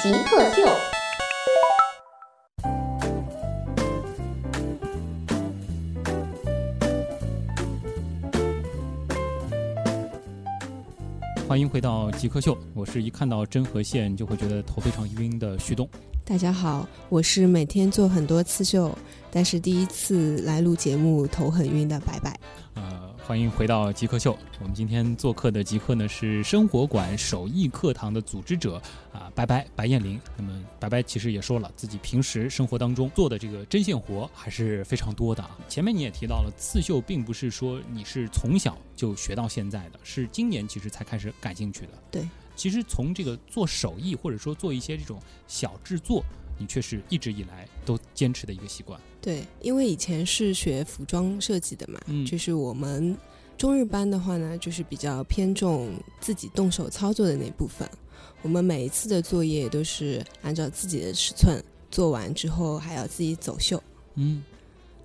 极客秀。欢迎回到极客秀，我是一看到针和线就会觉得头非常晕的旭东。大家好，我是每天做很多刺绣，但是第一次来录节目头很晕的白白。呃，欢迎回到极客秀。我们今天做客的极客呢是生活馆手艺课堂的组织者啊，白白白艳玲。那么白白其实也说了，自己平时生活当中做的这个针线活还是非常多的啊。前面你也提到了，刺绣并不是说你是从小就学到现在的，是今年其实才开始感兴趣的。对，其实从这个做手艺或者说做一些这种小制作，你却是一直以来都坚持的一个习惯。对，因为以前是学服装设计的嘛，嗯就是我们中日班的话呢，就是比较偏重自己动手操作的那部分。我们每一次的作业都是按照自己的尺寸做完之后，还要自己走秀，嗯，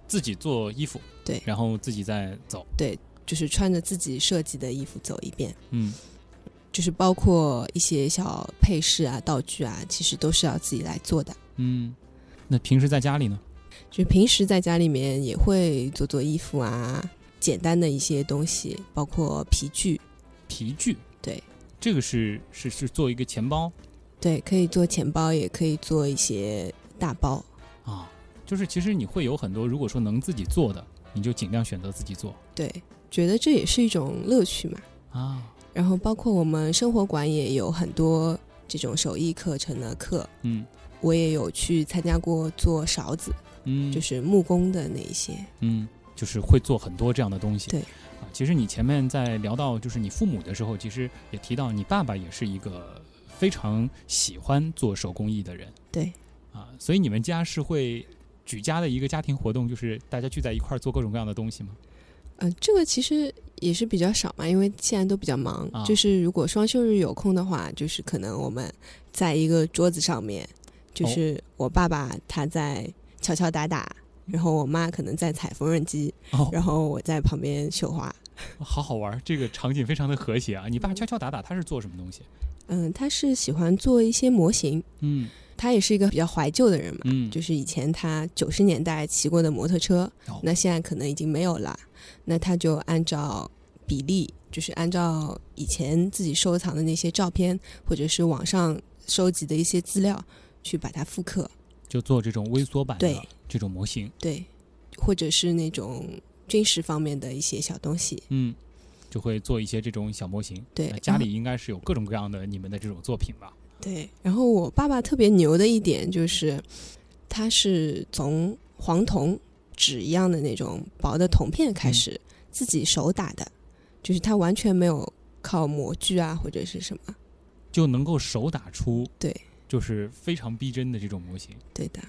自己做衣服，对然后自己再走，对就是穿着自己设计的衣服走一遍。嗯，就是包括一些小配饰啊、道具啊，其实都是要自己来做的。嗯，那平时在家里呢？就平时在家里面也会做做衣服啊，简单的一些东西，包括皮具，皮具，对，这个是是是做一个钱包对，可以做钱包，也可以做一些大包。啊，就是其实你会有很多，如果说能自己做的，你就尽量选择自己做对，觉得这也是一种乐趣嘛。啊。然后包括我们生活馆也有很多这种手艺课程的课，嗯我也有去参加过做勺子，嗯，就是木工的那一些。嗯，就是会做很多这样的东西。对啊，其实你前面在聊到就是你父母的时候，其实也提到你爸爸也是一个非常喜欢做手工艺的人对，啊，所以你们家是会举家的一个家庭活动，就是大家聚在一块儿做各种各样的东西吗？嗯、这个其实也是比较少嘛，因为现在都比较忙。啊就是如果双休日有空的话，就是可能我们在一个桌子上面，就是我爸爸他在敲敲打打，然后我妈可能在踩缝纫机，哦，然后我在旁边绣花。好好玩儿，这个场景非常的和谐啊！你爸敲敲打打，他是做什么东西？嗯，他是喜欢做一些模型，嗯他也是一个比较怀旧的人嘛。嗯，就是以前他九十年代骑过的摩托车，哦那现在可能已经没有了。那他就按照比例，就是按照以前自己收藏的那些照片，或者是网上收集的一些资料，去把它复刻。就做这种微缩版的这种模型，对，或者是那种军事方面的一些小东西。嗯，就会做一些这种小模型。对，家里应该是有各种各样的你们的这种作品吧？对，然后我爸爸特别牛的一点就是，他是从黄铜纸一样的那种薄的铜片开始、自己手打的，就是他完全没有靠模具啊或者是什么。就能够手打出对，就是非常逼真的这种模型，对的，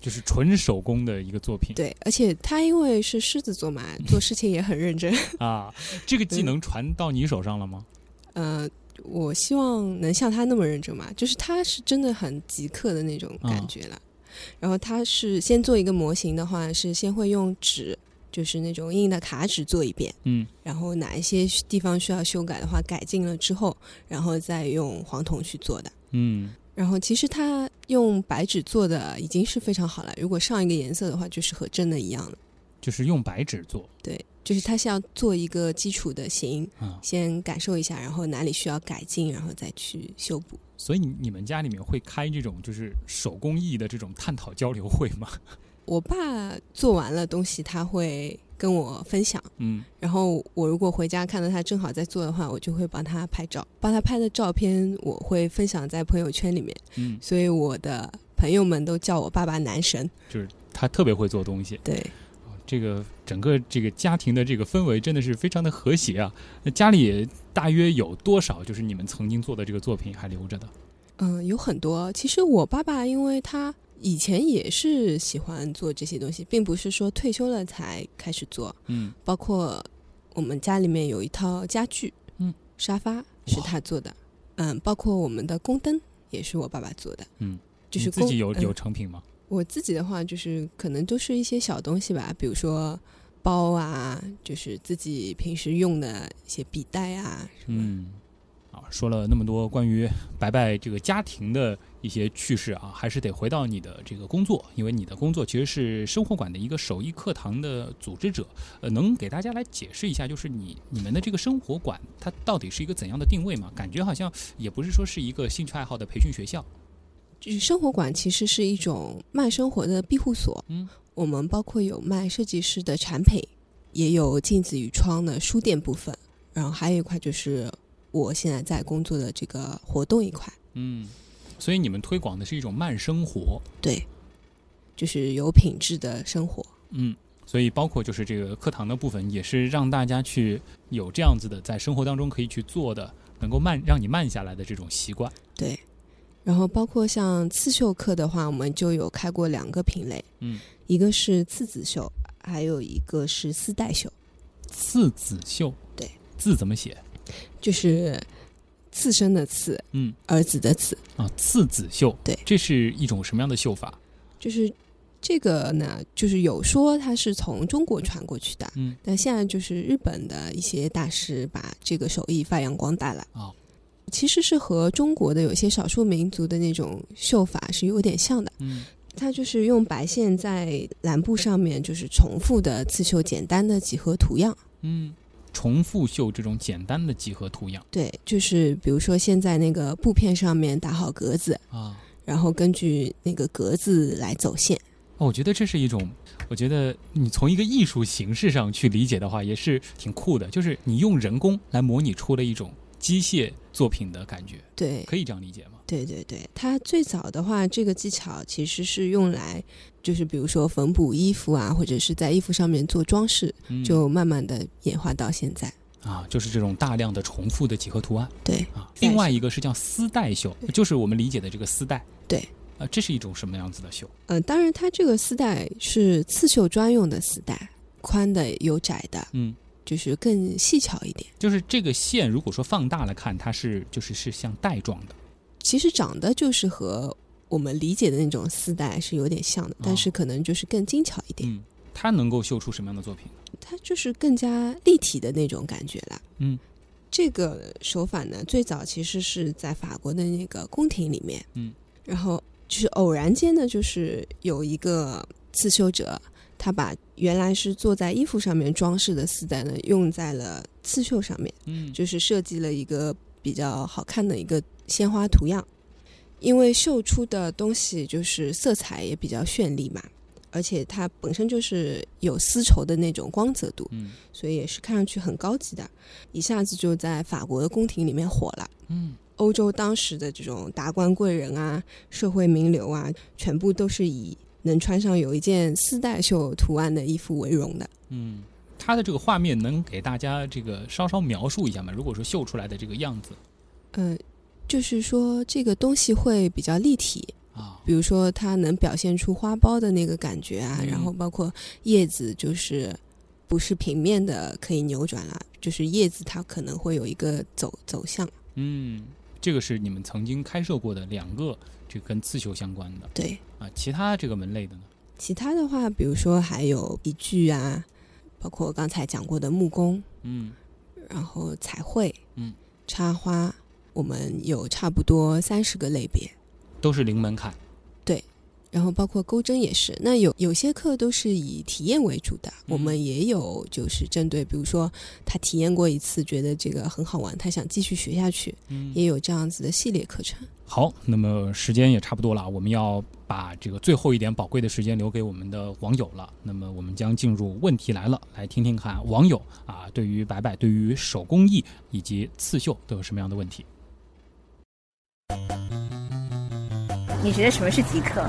就是纯手工的一个作品。对，而且他因为是狮子座嘛，做事情也很认真。啊，这个技能传到你手上了吗？呃，我希望能像他那么认真嘛，就是他是真的很极客的那种感觉了。然后他是先做一个模型的话，是先会用纸，就是那种硬的卡纸做一遍，嗯然后哪一些地方需要修改的话，改进了之后，然后再用黄铜去做的。嗯然后其实他用白纸做的已经是非常好了，如果上一个颜色的话，就是和真的一样了。就是用白纸做对，就是他是要做一个基础的形，啊，先感受一下，然后哪里需要改进，然后再去修补。所以你你们家里面会开这种就是手工艺的这种探讨交流会吗？我爸做完了东西，他会跟我分享，嗯然后我如果回家看到他正好在做的话，我就会帮他拍照，帮他拍的照片我会分享在朋友圈里面，嗯，所以我的朋友们都叫我爸爸男神。就是他特别会做东西。对，这个整个这个家庭的这个氛围真的是非常的和谐啊。那家里大约有多少就是你们曾经做的这个作品还留着的？嗯，有很多。其实我爸爸，因为他以前也是喜欢做这些东西，并不是说退休了才开始做。嗯包括我们家里面有一套家具，嗯，沙发是他做的，嗯，包括我们的宫灯也是我爸爸做的，嗯，就是自己有嗯有成品吗？我自己的话，就是可能都是一些小东西吧，比如说包啊，就是自己平时用的一些笔袋啊，什么。嗯，啊，说了那么多关于白白这个家庭的一些趣事啊，还是得回到你的这个工作，因为你的工作其实是生活馆的一个手艺课堂的组织者。呃，能给大家来解释一下，就是你你们的这个生活馆它到底是一个怎样的定位吗？感觉好像也不是说是一个兴趣爱好的培训学校。就是生活馆其实是一种慢生活的庇护所。嗯，我们包括有卖设计师的产品，也有镜子与窗的书店部分，然后还有一块就是我现在在工作的这个活动一块。嗯，所以你们推广的是一种慢生活。对，就是有品质的生活。嗯，所以包括就是这个课堂的部分，也是让大家去有这样子的在生活当中可以去做的，能够慢让你慢下来的这种习惯。对，然后包括像刺绣课的话，我们就有开过两个品类，嗯，一个是刺子绣，还有一个是丝带绣，刺子绣，对，字怎么写？就是刺身的刺，嗯儿子的子，啊，刺子绣，对这是一种什么样的绣法？就是这个呢，就是有说它是从中国传过去的，嗯但现在就是日本的一些大师把这个手艺发扬光大了。啊，其实是和中国的有些少数民族的那种绣法是有点像的。嗯它就是用白线在蓝布上面，就是重复的刺绣简单的几何图样。嗯，重复绣这种简单的几何图样对，就是比如说现在那个布片上面打好格子，啊。然后根据那个格子来走线。哦，我觉得这是一种，我觉得你从一个艺术形式上去理解的话，也是挺酷的。就是你用人工来模拟出了一种机械作品的感觉，对，可以这样理解吗？对对对，它最早的话，这个技巧其实是用来，就是比如说缝补衣服啊，或者是在衣服上面做装饰，嗯就慢慢的演化到现在。啊，就是这种大量的重复的几何图案对，啊。另外一个是叫丝带绣，就是我们理解的这个丝带。对，啊，这是一种什么样子的绣？呃，当然它这个丝带是刺绣专用的丝带，宽的有窄的，嗯，就是更细巧一点。就是这个线，如果说放大了看，它是就是是像带状的。其实长得就是和我们理解的那种丝带是有点像的，但是可能就是更精巧一点，嗯，它能够绣出什么样的作品？它就是更加立体的那种感觉了。嗯，这个手法呢，最早其实是在法国的那个宫廷里面，嗯，然后就是偶然间呢，就是有一个刺绣者，他把原来是做在衣服上面装饰的丝带呢，用在了刺绣上面，嗯，就是设计了一个比较好看的一个鲜花图样。因为绣出的东西就是色彩也比较绚丽嘛，而且它本身就是有丝绸的那种光泽度，嗯所以也是看上去很高级的，一下子就在法国的宫廷里面火了。嗯欧洲当时的这种达官贵人啊、社会名流啊，全部都是以能穿上有一件丝带绣图案的衣服为荣的。嗯，它的这个画面能给大家这个稍稍描述一下吗？如果说绣出来的这个样子嗯、就是说这个东西会比较立体，啊，比如说它能表现出花苞的那个感觉啊，嗯。然后包括叶子就是不是平面的可以扭转了，就是叶子它可能会有一个走走向。嗯，这个是你们曾经开设过的两个这跟刺绣相关的对，啊，其他这个门类的呢？其他的话，比如说还有笔具啊，包括刚才讲过的木工，嗯。然后彩绘，嗯，插花，我们有差不多三十个类别。都是零门槛。对然后包括钩针也是，那有有些课都是以体验为主的，嗯我们也有就是针对，比如说他体验过一次，觉得这个很好玩，他想继续学下去，嗯，也有这样子的系列课程。好，那么时间也差不多了，我们要把这个最后一点宝贵的时间留给我们的网友了。那么我们将进入问题来了，来听听看网友啊对于白白、对于手工艺以及刺绣都有什么样的问题。你觉得什么是极客？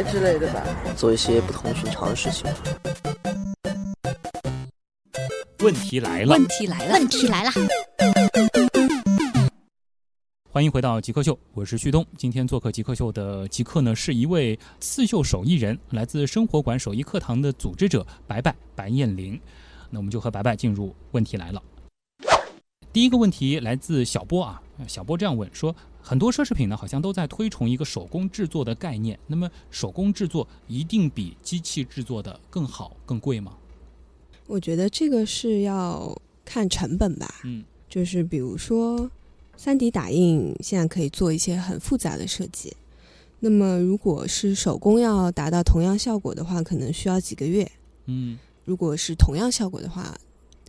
之类的吧。做一些不同寻常的事情。问题来了，问题来了，问题来了。欢迎回到极客秀，我是旭东。今天做客极客秀的极客呢，是一位刺绣手艺人，来自生活馆手艺课堂的组织者白白白燕玲。那我们就和白白进入问题来了。第一个问题来自小波啊，小波这样问说：很多奢侈品呢，好像都在推崇一个手工制作的概念。那么，手工制作一定比机器制作的更好、更贵吗？我觉得这个是要看成本吧。嗯，就是比如说，三 D 打印现在可以做一些很复杂的设计。那么，如果是手工要达到同样效果的话，可能需要几个月。嗯如果是同样效果的话，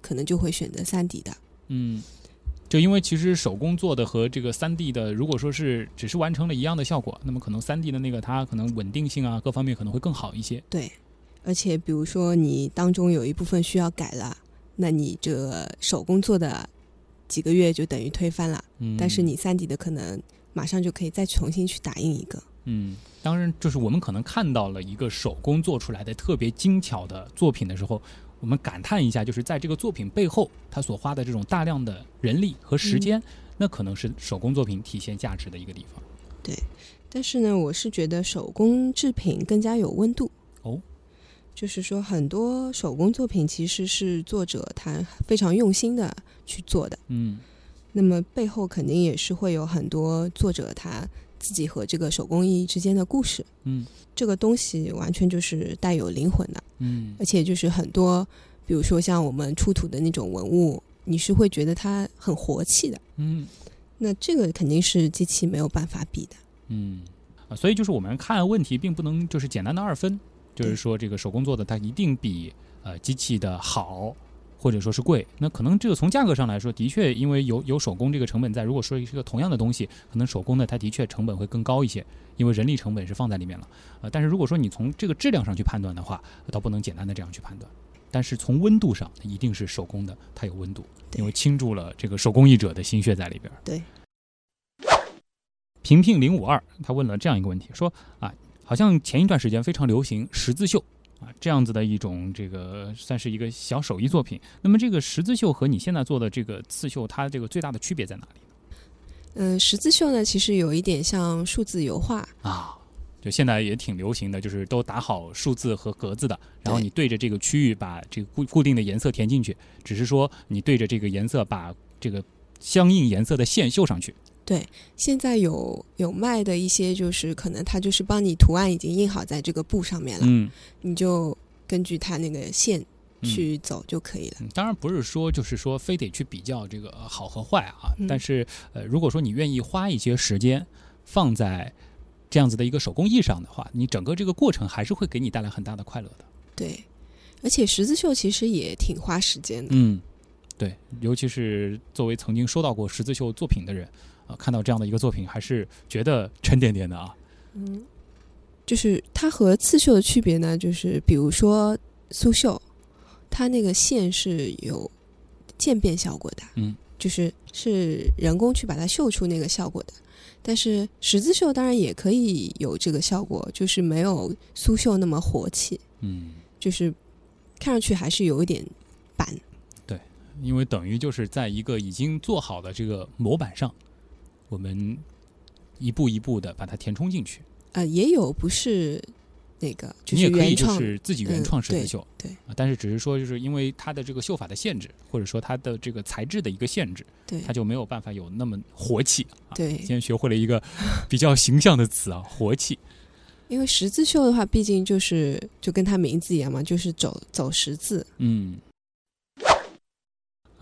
可能就会选择三 D 的。嗯，就因为其实手工做的和这个三 D 的，如果说是只是完成了一样的效果，那么可能三 D 的那个它可能稳定性啊各方面可能会更好一些。对，而且比如说你当中有一部分需要改了，那你这手工做的几个月就等于推翻了。嗯，但是你三 D 的可能马上就可以再重新去打印一个。嗯，当然就是我们可能看到了一个手工做出来的特别精巧的作品的时候，我们感叹一下，就是在这个作品背后，他所花的这种大量的人力和时间，那可能是手工作品体现价值的一个地方。对但是呢，我是觉得手工制品更加有温度。哦，就是说很多手工作品其实是作者他非常用心的去做的，嗯那么背后肯定也是会有很多作者他自己和这个手工艺之间的故事。嗯这个东西完全就是带有灵魂的，嗯而且就是很多，比如说像我们出土的那种文物，你是会觉得它很活气的。嗯那这个肯定是机器没有办法比的。嗯啊，所以就是我们看问题，并不能就是简单的二分，就是说这个手工做的它一定比呃机器的好。或者说是贵，那可能这个从价格上来说，的确因为有有手工这个成本在。如果说是个同样的东西，可能手工的它的确成本会更高一些，因为人力成本是放在里面了。呃，但是如果说你从这个质量上去判断的话，倒不能简单的这样去判断。但是从温度上，一定是手工的，它有温度，因为倾注了这个手工艺者的心血在里边。对。平平零五二他问了这样一个问题，说啊，好像前一段时间非常流行十字绣啊，这样子的一种这个算是一个小手艺作品。那么这个十字绣和你现在做的这个刺绣，它这个最大的区别在哪里嗯，十字绣呢，其实有一点像数字油画，啊？就现在也挺流行的，就是都打好数字和格子的，然后你对着这个区域把这个固固定的颜色填进去，只是说你对着这个颜色把这个相应颜色的线绣上去。现在有有卖的一些，就是可能它就是帮你图案已经印好在这个布上面了，嗯，你就根据它那个线嗯去走就可以了。嗯当然不是说就是说非得去比较这个呃好和坏啊，嗯但是呃，如果说你愿意花一些时间放在这样子的一个手工艺上的话，你整个这个过程还是会给你带来很大的快乐的。对，而且十字绣其实也挺花时间的。嗯，对，尤其是作为曾经收到过十字绣作品的人啊、看到这样的一个作品，还是觉得沉甸甸的啊。嗯，就是它和刺绣的区别呢，就是比如说苏绣，它那个线是有渐变效果的，嗯，就是是人工去把它绣出那个效果的。但是十字绣当然也可以有这个效果，就是没有苏绣那么活气，嗯，就是看上去还是有一点板。对因为等于就是在一个已经做好的这个模板上，我们一步一步的把它填充进去。呃，也有不是那个，就你也可以就是自己原创十字绣，对啊，但是只是说就是因为它的这个绣法的限制，或者说它的这个材质的一个限制，对它就没有办法有那么活气啊。对今天学会了一个比较形象的词啊，活气。因为十字绣的话，毕竟就是就跟它名字一样嘛，就是走走十字。嗯。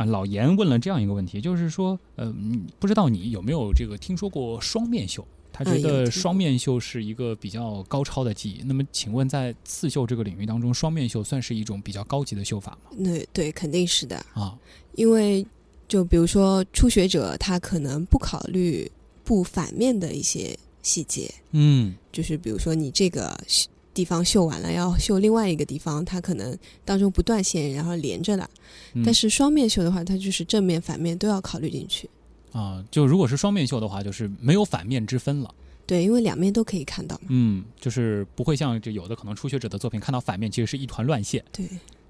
啊，老严问了这样一个问题，就是说，呃，嗯不知道你有没有这个听说过双面绣？他觉得双面绣是一个比较高超的技艺。那么，请问在刺绣这个领域当中，双面绣算是一种比较高级的绣法吗？那对，肯定是的，啊，因为就比如说初学者，他可能不考虑布反面的一些细节，嗯就是比如说你这个绣地方绣完了，要绣另外一个地方，它可能当中不断线，然后连着的。嗯但是双面绣的话，它就是正面、反面都要考虑进去。啊，就如果是双面绣的话，就是没有反面之分了。对，因为两面都可以看到嘛。嗯，就是不会像这有的可能初学者的作品看到反面其实是一团乱线对，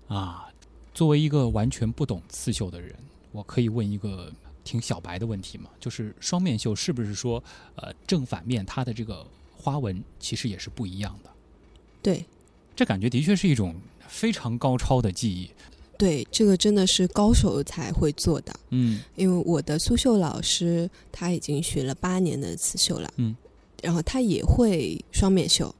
啊。作为一个完全不懂刺绣的人，我可以问一个挺小白的问题吗？就是双面绣是不是说，呃，正反面它的这个花纹其实也是不一样的？对，这感觉的确是一种非常高超的技艺。对，这个真的是高手才会做的。嗯因为我的苏绣老师他已经学了八年的刺绣了，嗯，然后他也会双面绣，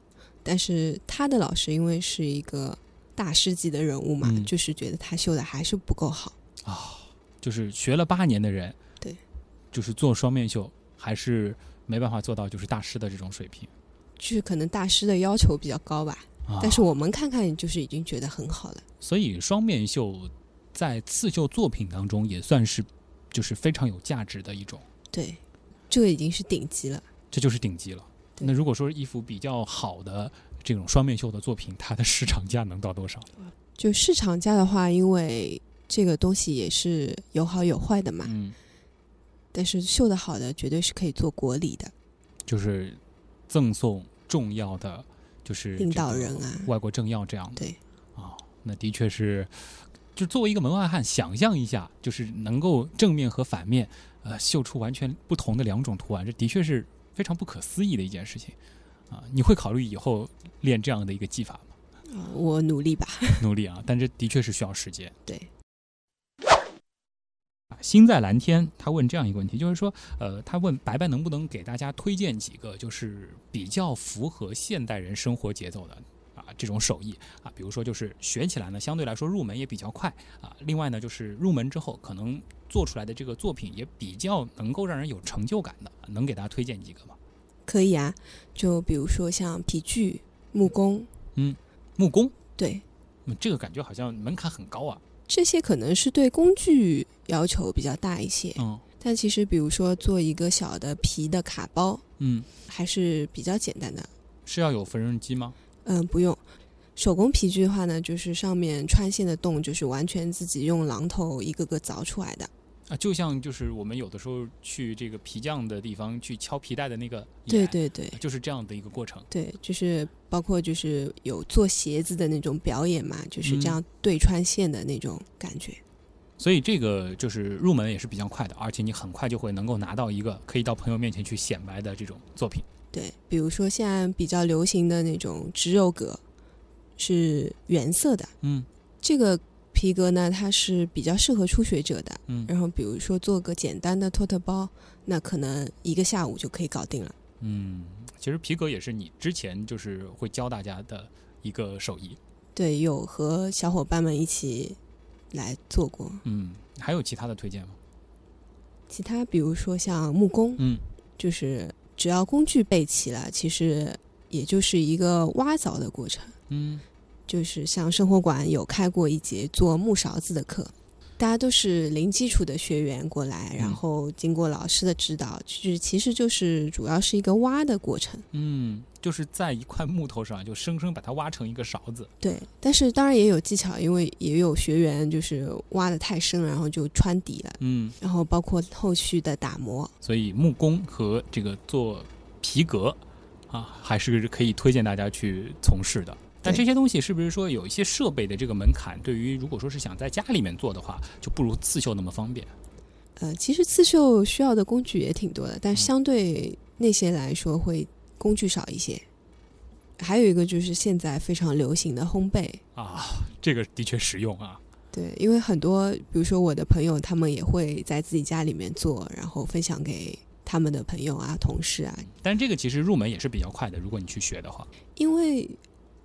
但是他的老师因为是一个大师级的人物嘛，嗯就是觉得他绣的还是不够好。啊，就是学了八年的人，对，就是做双面绣还是没办法做到就是大师的这种水平。就是可能大师的要求比较高吧，啊、但是我们看看就是已经觉得很好了。所以双面绣在刺绣作品当中也算是就是非常有价值的一种，对，这个已经是顶级了。这就是顶级了。那如果说一幅比较好的这种双面绣的作品，它的市场价能到多少？就市场价的话，因为这个东西也是有好有坏的嘛，嗯，但是绣的好的绝对是可以做国礼的。就是赠送重要的就是领导人啊外国政要这样的。对，啊，那的确是，就作为一个门外汉，想象一下，就是能够正面和反面，呃，绣出完全不同的两种图案，这的确是非常不可思议的一件事情。啊，你会考虑以后练这样的一个技法吗？啊，我努力吧。努力啊，但这的确是需要时间。对，啊，心在蓝天，他问这样一个问题，就是说，呃，他问白白能不能给大家推荐几个就是比较符合现代人生活节奏的啊这种手艺啊，比如说就是学起来呢相对来说入门也比较快啊，另外呢就是入门之后可能做出来的这个作品也比较能够让人有成就感的，能给大家推荐几个吗？可以啊，就比如说像皮具、木工，嗯木工，对，嗯这个感觉好像门槛很高啊。这些可能是对工具要求比较大一些。嗯但其实，比如说做一个小的皮的卡包，嗯，还是比较简单的。是要有缝纫机吗？嗯，不用。手工皮具的话呢，就是上面穿线的洞，就是完全自己用榔头一个个凿出来的。啊，就像就是我们有的时候去这个皮匠的地方去敲皮带的那个对眼，对对就是这样的一个过程。对，就是包括就是有做鞋子的那种表演嘛，就是这嗯样对穿线的那种感觉。所以这个就是入门也是比较快的，而且你很快就会能够拿到一个可以到朋友面前去显摆的这种作品。对，比如说现在比较流行的那种植肉革，是原色的。嗯这个皮革呢，它是比较适合初学者的。嗯然后比如说做个简单的托特包，那可能一个下午就可以搞定了。嗯，其实皮革也是你之前就是会教大家的一个手艺。对，有和小伙伴们一起来做过。嗯，还有其他的推荐吗？其他比如说像木工，嗯就是只要工具备齐了，其实也就是一个挖凿的过程。嗯就是像生活馆有开过一节做木勺子的课，大家都是零基础的学员过来，然嗯后经过老师的指导，就是其实就是主要是一个挖的过程。嗯，就是在一块木头上就生生把它挖成一个勺子。对，但是当然也有技巧，因为也有学员就是挖的太深，然后就穿底了，嗯，然后包括后续的打磨。所以木工和这个做皮革啊，还是可以推荐大家去从事的。但这些东西是不是说有一些设备的这个门槛，对于如果说是想在家里面做的话，就不如刺绣那么方便？呃，其实刺绣需要的工具也挺多的，但嗯相对那些来说会工具少一些。还有一个就是现在非常流行的烘焙，啊，这个的确实用啊。对，因为很多，比如说我的朋友，他们也会在自己家里面做，然后分享给他们的朋友啊、同事啊。但这个其实入门也是比较快的，如果你去学的话。因为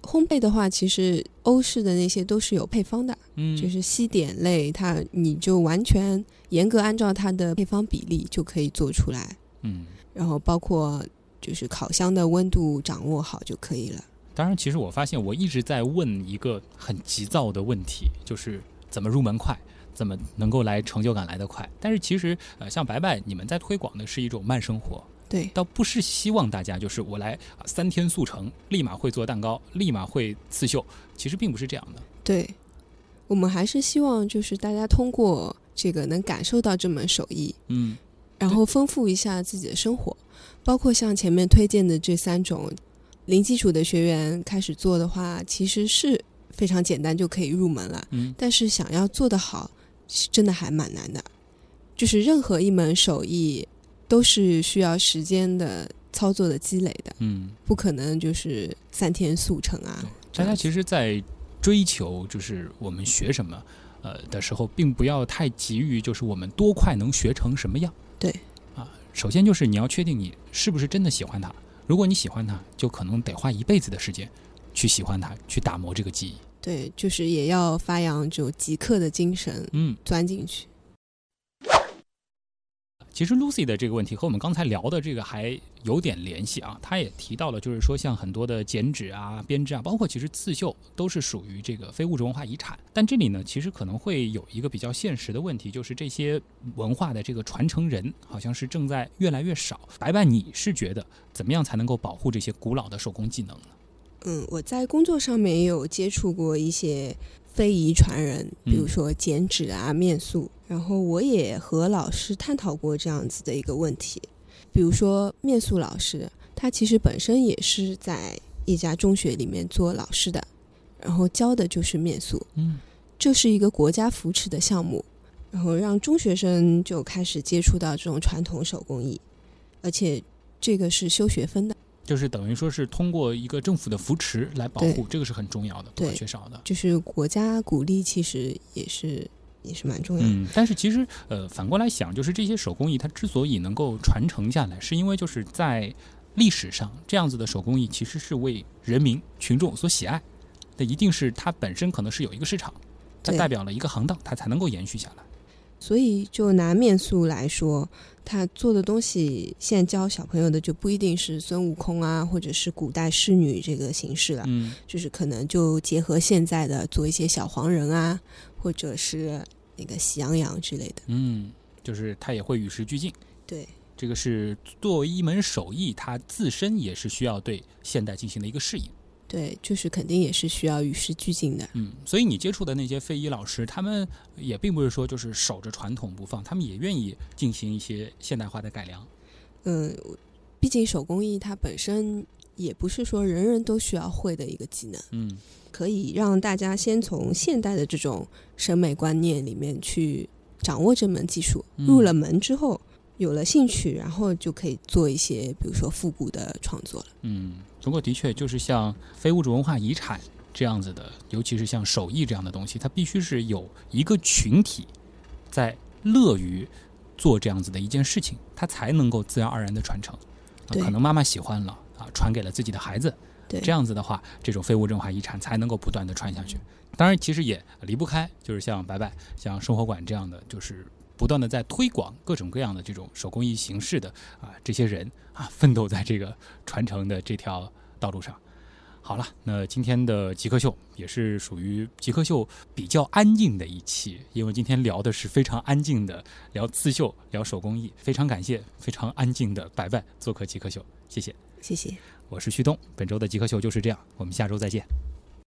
烘焙的话，其实欧式的那些都是有配方的，嗯就是西点类，它你就完全严格按照它的配方比例就可以做出来。嗯然后包括就是烤箱的温度掌握好就可以了。当然，其实我发现我一直在问一个很急躁的问题，就是怎么入门快，怎么能够来成就感来得快。但是其实，呃，像白白，你们在推广的是一种慢生活，对，倒不是希望大家就是我来啊三天速成，立马会做蛋糕，立马会刺绣。其实并不是这样的。对，我们还是希望就是大家通过这个能感受到这门手艺，嗯然后丰富一下自己的生活，包括像前面推荐的这三种零基础的学员开始做的话，其实是非常简单就可以入门了。嗯但是想要做得好，是真的还蛮难的。就是任何一门手艺都是需要时间的操作的积累的，嗯，不可能就是三天速成啊。大家其实，在追求就是我们学什么，呃的时候，并不要太急于就是我们多快能学成什么样。对，啊，首先就是你要确定你是不是真的喜欢它。如果你喜欢它，就可能得花一辈子的时间去喜欢它，去打磨这个技艺。对，就是也要发扬这种极客的精神，嗯，钻进去。其实 Lucy 的这个问题和我们刚才聊的这个还有点联系啊。她也提到了，就是说像很多的剪纸啊、编织啊，包括其实刺绣，都是属于这个非物质文化遗产。但这里呢，其实可能会有一个比较现实的问题，就是这些文化的这个传承人，好像是正在越来越少。白白，你是觉得怎么样才能够保护这些古老的手工技能呢？嗯，我在工作上面也有接触过一些非遗传人，比如嗯说剪纸啊、面塑，然后我也和老师探讨过这样子的一个问题。比如说面塑老师，他其实本身也是在一家中学里面做老师的，然后教的就是面塑，嗯这是一个国家扶持的项目，然后让中学生就开始接触到这种传统手工艺，而且这个是修学分的。就是等于说是通过一个政府的扶持来保护，这个是很重要的，不可缺少的。就是国家鼓励，其实也是也是蛮重要的。嗯，但是其实呃，反过来想，就是这些手工艺它之所以能够传承下来，是因为就是在历史上这样子的手工艺其实是为人民群众所喜爱，那一定是它本身可能是有一个市场，它代表了一个行当，它才能够延续下来。所以就拿面塑来说，他做的东西，现在教小朋友的就不一定是孙悟空啊，或者是古代侍女这个形式了，嗯就是可能就结合现在的做一些小黄人啊，或者是那个喜羊羊之类的。嗯，就是他也会与时俱进。对这个是作为一门手艺，它自身也是需要对现代进行的一个适应。对，就是肯定也是需要与时俱进的。嗯，所以你接触的那些非遗老师，他们也并不是说就是守着传统不放，他们也愿意进行一些现代化的改良。嗯，毕竟手工艺它本身也不是说人人都需要会的一个技能。嗯可以让大家先从现代的这种审美观念里面去掌握这门技术，嗯入了门之后有了兴趣，然后就可以做一些比如说复古的创作了。嗯，不过的确就是像非物质文化遗产这样子的，尤其是像手艺这样的东西，它必须是有一个群体在乐于做这样子的一件事情，它才能够自然而然的传承。啊可能妈妈喜欢了啊，传给了自己的孩子，对，这样子的话，这种非物质文化遗产才能够不断的传下去。当然，其实也离不开，就是像白白、像生活馆这样的，就是不断的在推广各种各样的这种手工艺形式的啊这些人啊，奋斗在这个传承的这条道路上。好了，那今天的极客秀也是属于极客秀比较安静的一期，因为今天聊的是非常安静的，聊刺绣，聊手工艺。非常感谢非常安静的白白做客极客秀，谢谢。谢谢。我是旭东，本周的极客秀就是这样，我们下周再见。